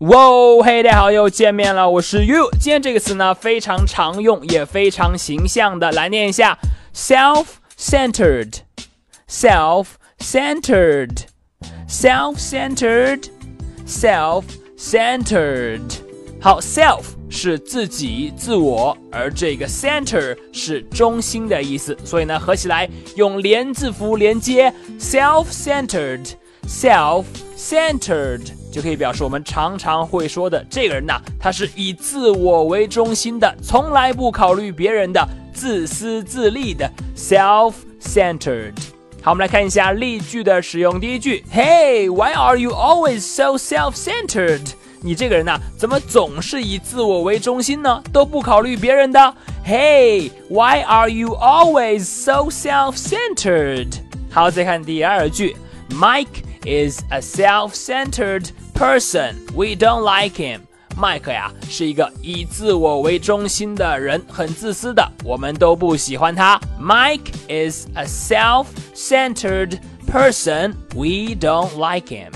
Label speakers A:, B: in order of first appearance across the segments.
A: 哇，嘿，大家好，又见面了，我是 you。今天这个词呢，非常常用，也非常形象的，来念一下：self-centered，self-centered，self-centered。好，self 是自己、自我，而这个 center 是中心的意思，所以呢，合起来用连字符连接，self-centered，self-centered。就可以表示我们常常会说的这个人呐，他是以自我为中心的，从来不考虑别人的，自私自利的，self-centered。好，我们来看一下例句的使用。第一句，Hey，why are you always so self-centered？你这个人呐，怎么总是以自我为中心呢？都不考虑别人的。Hey，why are you always so self-centered？好，再看第二句，Mike is a self-centered。Person, we don't like him. 麦克呀是一个以自我为中心的人，很自私的，我们都不喜欢他。Mike is a self-centered person. We don't like him.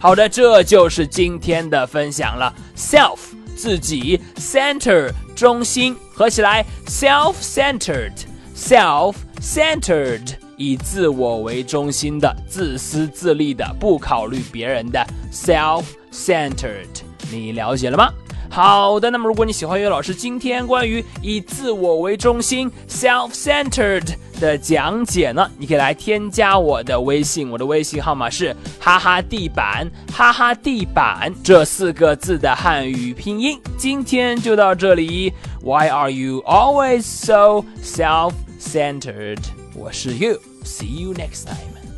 A: 好的，这就是今天的分享了。Self 自己，center 中心，合起来 self-centered, self-centered。 以自我为中心的、自私自利的、不考虑别人的 self-centered，你了解了吗？好的，那么如果你喜欢岳老师今天关于以自我为中心 self-centered 的讲解呢，你可以来添加我的微信，我的微信号码是哈哈地板哈哈地板这四个字的汉语拼音。今天就到这里，Why are you always so self-centered？我是 You。See you next time.